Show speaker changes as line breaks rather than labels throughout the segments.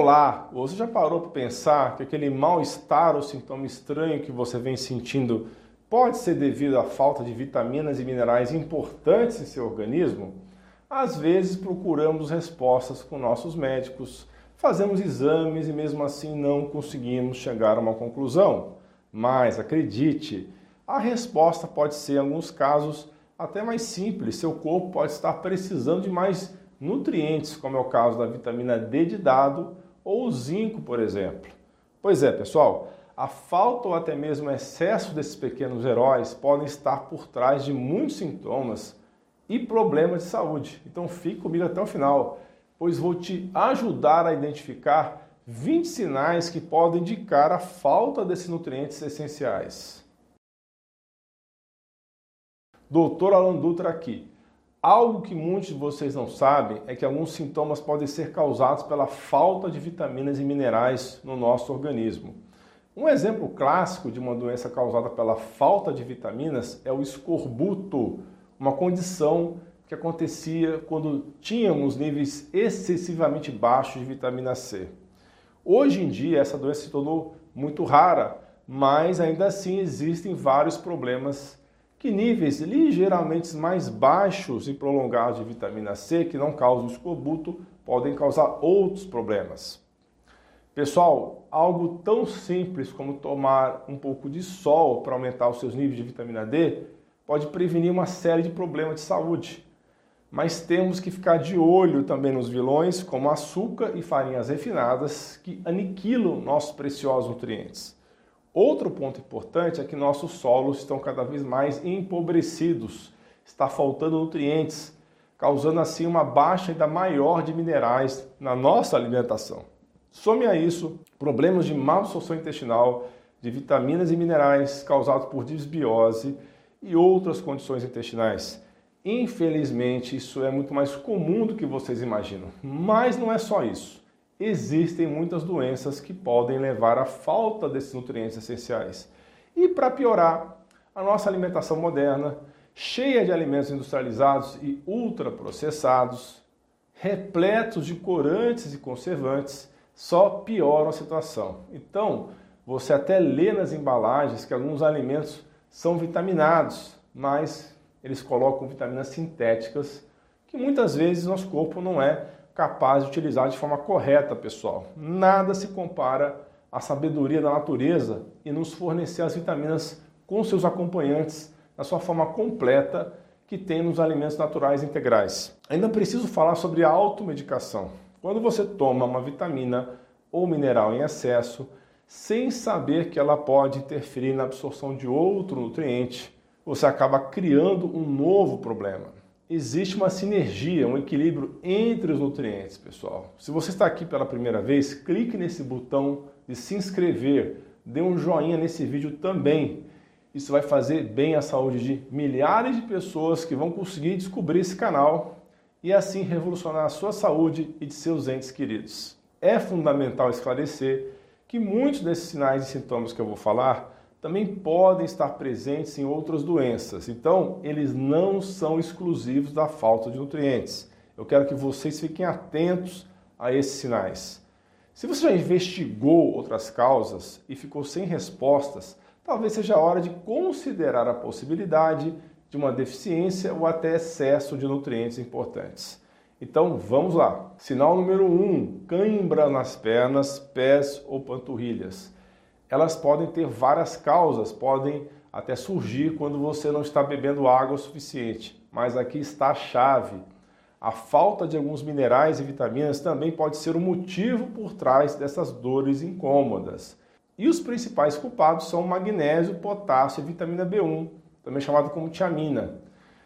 Olá, você já parou para pensar que aquele mal-estar ou sintoma estranho que você vem sentindo pode ser devido à falta de vitaminas e minerais importantes em seu organismo? Às vezes procuramos respostas com nossos médicos, fazemos exames e mesmo assim não conseguimos chegar a uma conclusão. Mas acredite, a resposta pode ser, em alguns casos, até mais simples. Seu corpo pode estar precisando de mais nutrientes, como é o caso da vitamina D de dado ou o zinco, por exemplo. Pois é, pessoal, a falta ou até mesmo excesso desses pequenos heróis podem estar por trás de muitos sintomas e problemas de saúde. Então fique comigo até o final, pois vou te ajudar a identificar 20 sinais que podem indicar a falta desses nutrientes essenciais. Doutor Alan Dutra aqui. Algo que muitos de vocês não sabem é que alguns sintomas podem ser causados pela falta de vitaminas e minerais no nosso organismo. Um exemplo clássico de uma doença causada pela falta de vitaminas é o escorbuto, uma condição que acontecia quando tínhamos níveis excessivamente baixos de vitamina C. Hoje em dia, essa doença se tornou muito rara, mas ainda assim existem vários problemas que níveis ligeiramente mais baixos e prolongados de vitamina C, que não causam escorbuto, podem causar outros problemas. Pessoal, algo tão simples como tomar um pouco de sol para aumentar os seus níveis de vitamina D pode prevenir uma série de problemas de saúde. Mas temos que ficar de olho também nos vilões, como açúcar e farinhas refinadas, que aniquilam nossos preciosos nutrientes. Outro ponto importante é que nossos solos estão cada vez mais empobrecidos, está faltando nutrientes, causando assim uma baixa ainda maior de minerais na nossa alimentação. Some a isso problemas de má absorção intestinal, de vitaminas e minerais causados por disbiose e outras condições intestinais. Infelizmente, isso é muito mais comum do que vocês imaginam. Mas não é só isso existem muitas doenças que podem levar à falta desses nutrientes essenciais. E para piorar, a nossa alimentação moderna, cheia de alimentos industrializados e ultraprocessados, repletos de corantes e conservantes, só pioram a situação. Então, você até lê nas embalagens que alguns alimentos são vitaminados, mas eles colocam vitaminas sintéticas que muitas vezes nosso corpo não é capaz de utilizar de forma correta, pessoal. Nada se compara à sabedoria da natureza e nos fornecer as vitaminas com seus acompanhantes na sua forma completa que tem nos alimentos naturais integrais. Ainda preciso falar sobre a automedicação. Quando você toma uma vitamina ou mineral em excesso, sem saber que ela pode interferir na absorção de outro nutriente, você acaba criando um novo problema existe uma sinergia, um equilíbrio entre os nutrientes, pessoal. Se você está aqui pela primeira vez, clique nesse botão de se inscrever, dê um joinha nesse vídeo também. Isso vai fazer bem à saúde de milhares de pessoas que vão conseguir descobrir esse canal e assim revolucionar a sua saúde e de seus entes queridos. É fundamental esclarecer que muitos desses sinais e sintomas que eu vou falar também podem estar presentes em outras doenças. Então, eles não são exclusivos da falta de nutrientes. Eu quero que vocês fiquem atentos a esses sinais. Se você já investigou outras causas e ficou sem respostas, talvez seja a hora de considerar a possibilidade de uma deficiência ou até excesso de nutrientes importantes. Então vamos lá. Sinal número 1: um, cãibra nas pernas, pés ou panturrilhas elas podem ter várias causas, podem até surgir quando você não está bebendo água o suficiente. Mas aqui está a chave. A falta de alguns minerais e vitaminas também pode ser o motivo por trás dessas dores incômodas. E os principais culpados são magnésio, potássio e vitamina B1, também chamado como tiamina.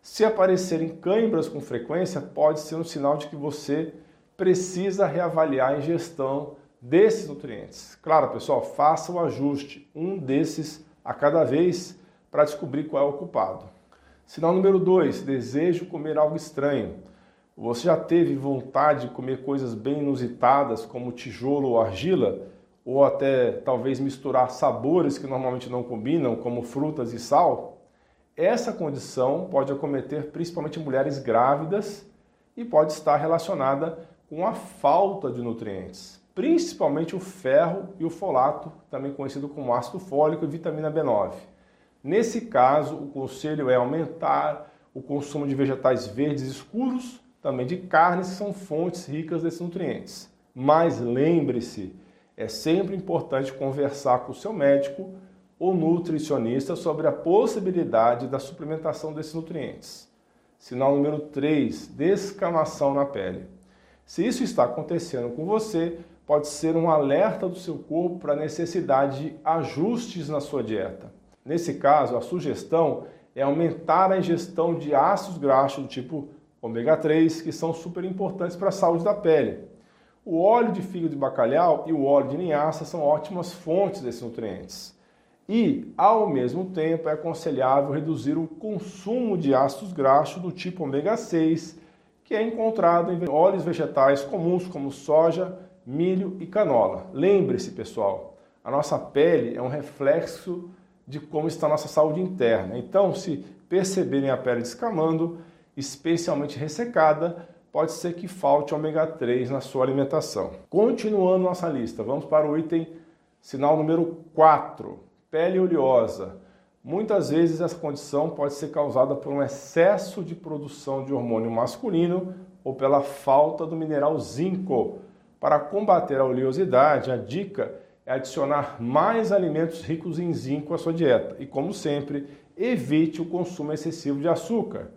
Se aparecerem câimbras com frequência, pode ser um sinal de que você precisa reavaliar a ingestão desses nutrientes. Claro, pessoal, faça o ajuste, um desses a cada vez, para descobrir qual é o culpado. Sinal número 2, desejo comer algo estranho. Você já teve vontade de comer coisas bem inusitadas, como tijolo ou argila, ou até talvez misturar sabores que normalmente não combinam, como frutas e sal? Essa condição pode acometer principalmente mulheres grávidas e pode estar relacionada com a falta de nutrientes. Principalmente o ferro e o folato, também conhecido como ácido fólico e vitamina B9. Nesse caso, o conselho é aumentar o consumo de vegetais verdes escuros, também de carnes que são fontes ricas desses nutrientes. Mas lembre-se, é sempre importante conversar com o seu médico ou nutricionista sobre a possibilidade da suplementação desses nutrientes. Sinal número 3, descamação na pele. Se isso está acontecendo com você, pode ser um alerta do seu corpo para a necessidade de ajustes na sua dieta. Nesse caso, a sugestão é aumentar a ingestão de ácidos graxos do tipo ômega 3, que são super importantes para a saúde da pele. O óleo de fígado de bacalhau e o óleo de linhaça são ótimas fontes desses nutrientes. E, ao mesmo tempo, é aconselhável reduzir o consumo de ácidos graxos do tipo ômega 6, que é encontrado em óleos vegetais comuns como soja, milho e canola. Lembre-se, pessoal, a nossa pele é um reflexo de como está a nossa saúde interna. Então, se perceberem a pele descamando, especialmente ressecada, pode ser que falte ômega 3 na sua alimentação. Continuando nossa lista, vamos para o item sinal número 4, pele oleosa. Muitas vezes essa condição pode ser causada por um excesso de produção de hormônio masculino ou pela falta do mineral zinco, para combater a oleosidade, a dica é adicionar mais alimentos ricos em zinco à sua dieta e, como sempre, evite o consumo excessivo de açúcar.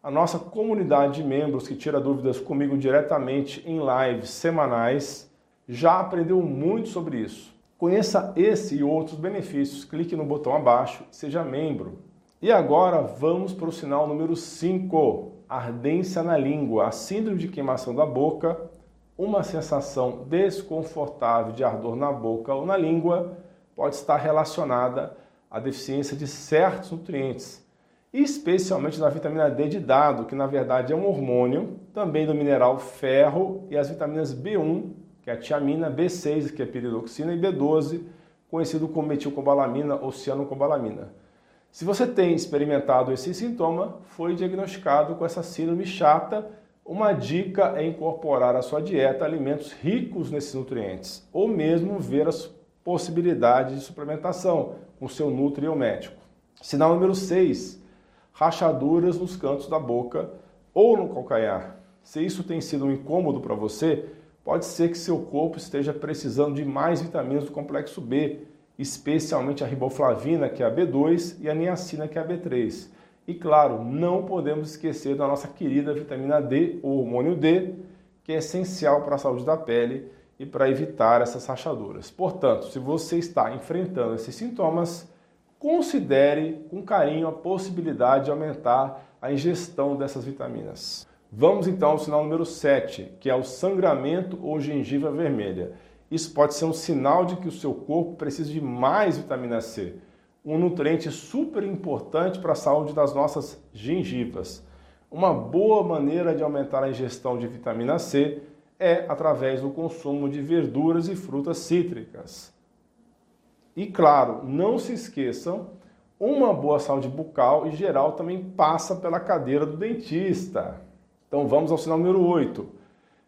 A nossa comunidade de membros que tira dúvidas comigo diretamente em lives semanais já aprendeu muito sobre isso. Conheça esse e outros benefícios, clique no botão abaixo seja membro. E agora vamos para o sinal número 5, ardência na língua, a síndrome de queimação da boca uma sensação desconfortável de ardor na boca ou na língua pode estar relacionada à deficiência de certos nutrientes, especialmente da vitamina D de dado, que na verdade é um hormônio, também do mineral ferro e as vitaminas B1, que é a tiamina, B6, que é a piridoxina, e B12, conhecido como metilcobalamina ou cianocobalamina. Se você tem experimentado esse sintoma, foi diagnosticado com essa síndrome chata uma dica é incorporar à sua dieta alimentos ricos nesses nutrientes, ou mesmo ver as possibilidades de suplementação com seu nutriomédico. Sinal número 6, rachaduras nos cantos da boca ou no calcanhar. Se isso tem sido um incômodo para você, pode ser que seu corpo esteja precisando de mais vitaminas do complexo B, especialmente a riboflavina, que é a B2, e a niacina, que é a B3. E claro, não podemos esquecer da nossa querida vitamina D, o hormônio D, que é essencial para a saúde da pele e para evitar essas rachaduras. Portanto, se você está enfrentando esses sintomas, considere com carinho a possibilidade de aumentar a ingestão dessas vitaminas. Vamos então ao sinal número 7, que é o sangramento ou gengiva vermelha. Isso pode ser um sinal de que o seu corpo precisa de mais vitamina C um nutriente super importante para a saúde das nossas gengivas. Uma boa maneira de aumentar a ingestão de vitamina C é através do consumo de verduras e frutas cítricas. E claro, não se esqueçam, uma boa saúde bucal e geral também passa pela cadeira do dentista. Então vamos ao sinal número 8.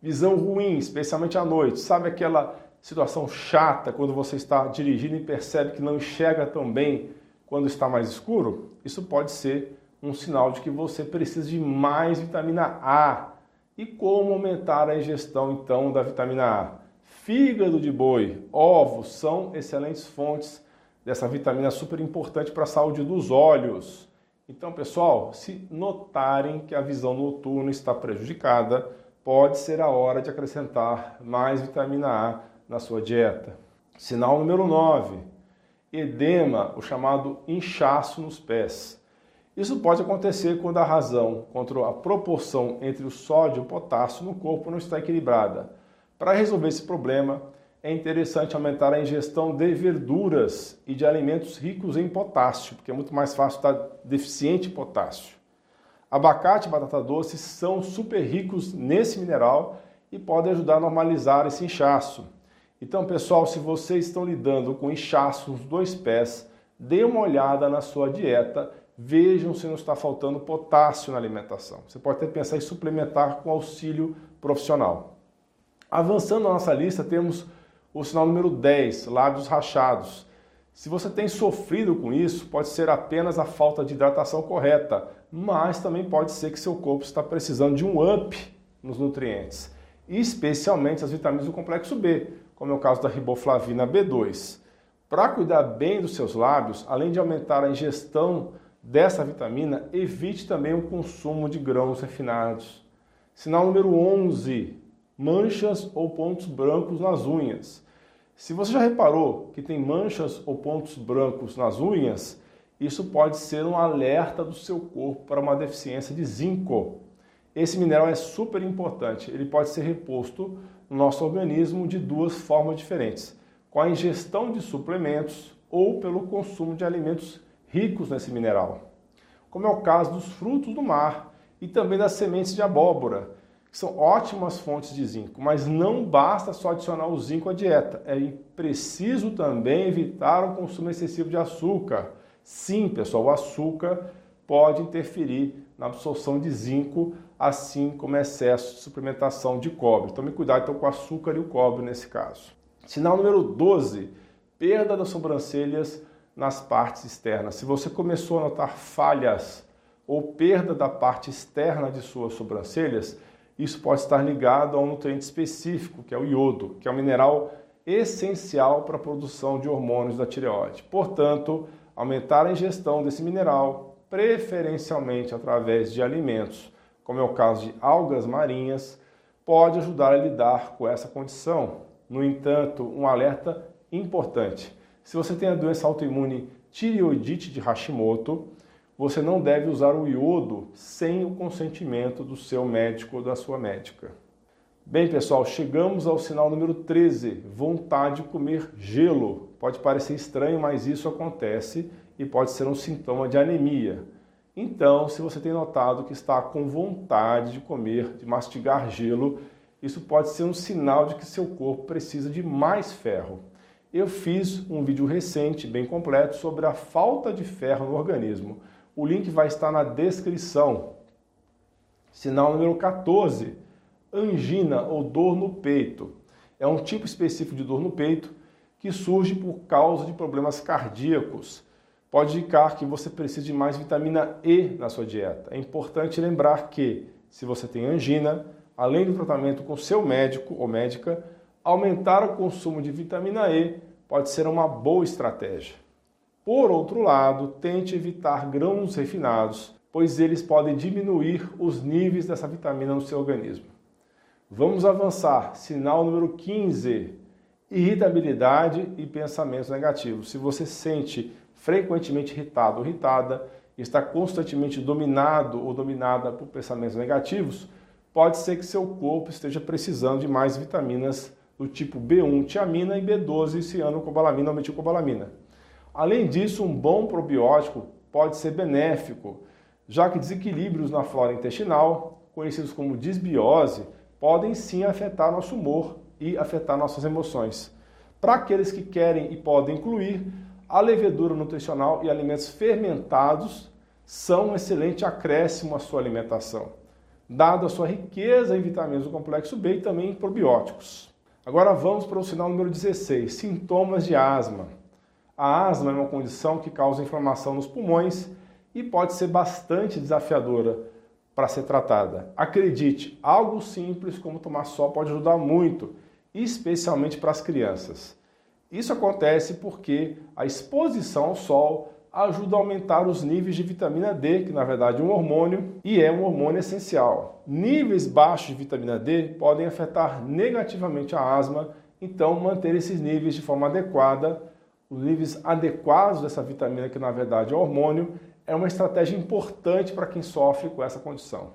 Visão ruim, especialmente à noite. Sabe aquela situação chata quando você está dirigindo e percebe que não enxerga tão bem quando está mais escuro, isso pode ser um sinal de que você precisa de mais vitamina A. E como aumentar a ingestão então da vitamina A? Fígado de boi, ovos são excelentes fontes dessa vitamina super importante para a saúde dos olhos. Então, pessoal, se notarem que a visão noturna está prejudicada, pode ser a hora de acrescentar mais vitamina A na sua dieta. Sinal número 9: edema, o chamado inchaço nos pés. Isso pode acontecer quando a razão contra a proporção entre o sódio e o potássio no corpo não está equilibrada. Para resolver esse problema, é interessante aumentar a ingestão de verduras e de alimentos ricos em potássio, porque é muito mais fácil estar deficiente em potássio. Abacate e batata doce são super ricos nesse mineral e podem ajudar a normalizar esse inchaço. Então, pessoal, se vocês estão lidando com inchaço nos dois pés, dê uma olhada na sua dieta, vejam se não está faltando potássio na alimentação. Você pode até pensar em suplementar com auxílio profissional. Avançando na nossa lista, temos o sinal número 10, lábios rachados. Se você tem sofrido com isso, pode ser apenas a falta de hidratação correta, mas também pode ser que seu corpo está precisando de um up nos nutrientes, especialmente as vitaminas do complexo B, como é o caso da riboflavina B2. Para cuidar bem dos seus lábios, além de aumentar a ingestão dessa vitamina, evite também o consumo de grãos refinados. Sinal número 11, manchas ou pontos brancos nas unhas. Se você já reparou que tem manchas ou pontos brancos nas unhas, isso pode ser um alerta do seu corpo para uma deficiência de zinco. Esse mineral é super importante, ele pode ser reposto no nosso organismo de duas formas diferentes: com a ingestão de suplementos ou pelo consumo de alimentos ricos nesse mineral, como é o caso dos frutos do mar e também das sementes de abóbora que são ótimas fontes de zinco, mas não basta só adicionar o zinco à dieta. É preciso também evitar o consumo excessivo de açúcar. Sim, pessoal, o açúcar pode interferir na absorção de zinco, assim como excesso de suplementação de cobre. Tome cuidado então com o açúcar e o cobre nesse caso. Sinal número 12, perda das sobrancelhas nas partes externas. Se você começou a notar falhas ou perda da parte externa de suas sobrancelhas, isso pode estar ligado a um nutriente específico, que é o iodo, que é um mineral essencial para a produção de hormônios da tireoide. Portanto, aumentar a ingestão desse mineral, preferencialmente através de alimentos, como é o caso de algas marinhas, pode ajudar a lidar com essa condição. No entanto, um alerta importante: se você tem a doença autoimune tireoidite de Hashimoto, você não deve usar o iodo sem o consentimento do seu médico ou da sua médica. Bem, pessoal, chegamos ao sinal número 13, vontade de comer gelo. Pode parecer estranho, mas isso acontece e pode ser um sintoma de anemia. Então, se você tem notado que está com vontade de comer, de mastigar gelo, isso pode ser um sinal de que seu corpo precisa de mais ferro. Eu fiz um vídeo recente, bem completo, sobre a falta de ferro no organismo. O link vai estar na descrição. Sinal número 14, angina ou dor no peito. É um tipo específico de dor no peito que surge por causa de problemas cardíacos. Pode indicar que você precisa de mais vitamina E na sua dieta. É importante lembrar que, se você tem angina, além do tratamento com seu médico ou médica, aumentar o consumo de vitamina E pode ser uma boa estratégia. Por outro lado, tente evitar grãos refinados, pois eles podem diminuir os níveis dessa vitamina no seu organismo. Vamos avançar. Sinal número 15: irritabilidade e pensamentos negativos. Se você sente frequentemente irritado ou irritada, está constantemente dominado ou dominada por pensamentos negativos, pode ser que seu corpo esteja precisando de mais vitaminas do tipo B1 tiamina e B12 cianocobalamina ou metilcobalamina. Além disso, um bom probiótico pode ser benéfico, já que desequilíbrios na flora intestinal, conhecidos como disbiose, podem sim afetar nosso humor e afetar nossas emoções. Para aqueles que querem e podem incluir, a levedura nutricional e alimentos fermentados são um excelente acréscimo à sua alimentação, dada a sua riqueza em vitaminas do complexo B e também em probióticos. Agora vamos para o sinal número 16, sintomas de asma. A asma é uma condição que causa inflamação nos pulmões e pode ser bastante desafiadora para ser tratada. Acredite, algo simples como tomar sol pode ajudar muito, especialmente para as crianças. Isso acontece porque a exposição ao sol ajuda a aumentar os níveis de vitamina D, que na verdade é um hormônio e é um hormônio essencial. Níveis baixos de vitamina D podem afetar negativamente a asma, então manter esses níveis de forma adequada os níveis adequados dessa vitamina, que na verdade é hormônio, é uma estratégia importante para quem sofre com essa condição.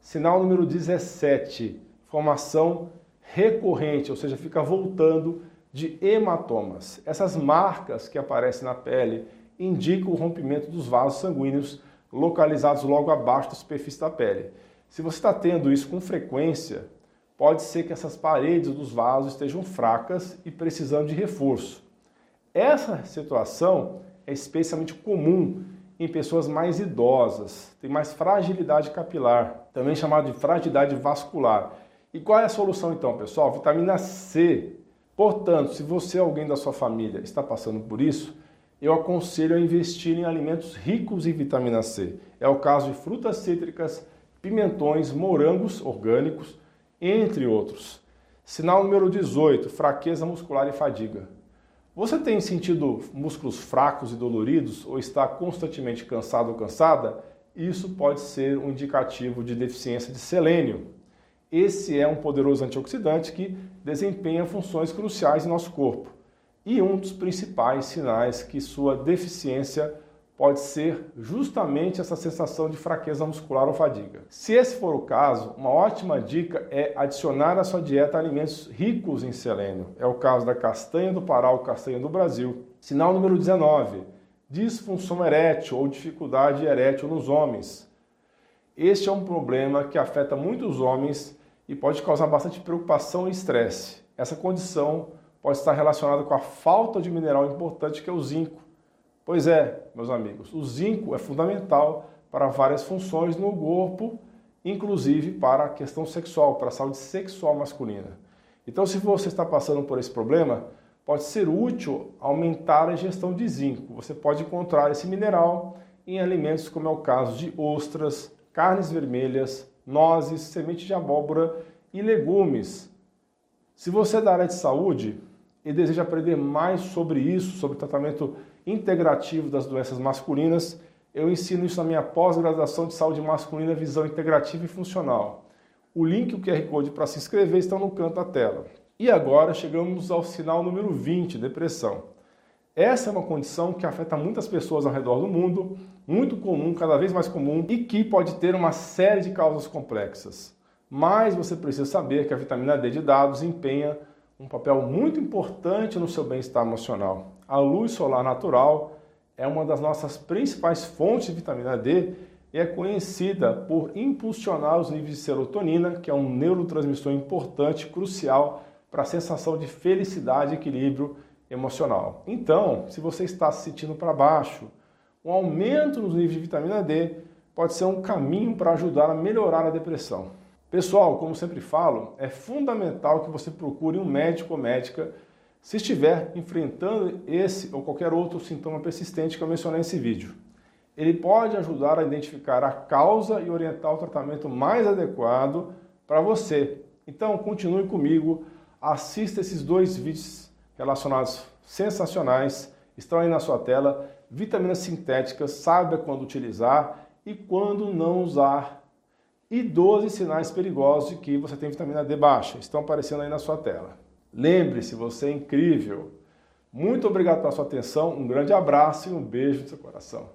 Sinal número 17, formação recorrente, ou seja, fica voltando de hematomas. Essas marcas que aparecem na pele indicam o rompimento dos vasos sanguíneos localizados logo abaixo da superfície da pele. Se você está tendo isso com frequência, pode ser que essas paredes dos vasos estejam fracas e precisando de reforço. Essa situação é especialmente comum em pessoas mais idosas, tem mais fragilidade capilar, também chamada de fragilidade vascular, E qual é a solução então, pessoal? Vitamina C. Portanto, se você ou alguém da sua família está passando por isso, eu aconselho a investir em alimentos ricos em vitamina C. É o caso de frutas cítricas, pimentões, morangos orgânicos, entre outros. Sinal número 18: fraqueza muscular e fadiga. Você tem sentido músculos fracos e doloridos ou está constantemente cansado ou cansada? Isso pode ser um indicativo de deficiência de selênio. Esse é um poderoso antioxidante que desempenha funções cruciais em nosso corpo. E um dos principais sinais que sua deficiência pode ser justamente essa sensação de fraqueza muscular ou fadiga. Se esse for o caso, uma ótima dica é adicionar à sua dieta alimentos ricos em selênio. É o caso da castanha do Pará ou castanha do Brasil. Sinal número 19: disfunção erétil ou dificuldade erétil nos homens. Este é um problema que afeta muitos homens e pode causar bastante preocupação e estresse. Essa condição pode estar relacionada com a falta de mineral importante que é o zinco Pois é, meus amigos, o zinco é fundamental para várias funções no corpo, inclusive para a questão sexual, para a saúde sexual masculina. Então, se você está passando por esse problema, pode ser útil aumentar a ingestão de zinco. Você pode encontrar esse mineral em alimentos como é o caso de ostras, carnes vermelhas, nozes, semente de abóbora e legumes. Se você é da área de saúde e deseja aprender mais sobre isso, sobre tratamento integrativo das doenças masculinas. Eu ensino isso na minha pós-graduação de saúde masculina, visão integrativa e funcional. O link e o QR Code para se inscrever estão no canto da tela. E agora chegamos ao sinal número 20, depressão. Essa é uma condição que afeta muitas pessoas ao redor do mundo, muito comum, cada vez mais comum, e que pode ter uma série de causas complexas. Mas você precisa saber que a vitamina D de dados empenha um papel muito importante no seu bem-estar emocional. A luz solar natural é uma das nossas principais fontes de vitamina D e é conhecida por impulsionar os níveis de serotonina, que é um neurotransmissor importante, crucial para a sensação de felicidade e equilíbrio emocional. Então, se você está se sentindo para baixo, um aumento nos níveis de vitamina D pode ser um caminho para ajudar a melhorar a depressão. Pessoal, como sempre falo, é fundamental que você procure um médico ou médica se estiver enfrentando esse ou qualquer outro sintoma persistente que eu mencionei nesse vídeo. Ele pode ajudar a identificar a causa e orientar o tratamento mais adequado para você. Então, continue comigo, assista esses dois vídeos relacionados sensacionais, estão aí na sua tela. Vitaminas sintéticas, saiba quando utilizar e quando não usar e 12 sinais perigosos de que você tem vitamina D baixa. Estão aparecendo aí na sua tela. Lembre-se, você é incrível. Muito obrigado pela sua atenção, um grande abraço e um beijo no seu coração.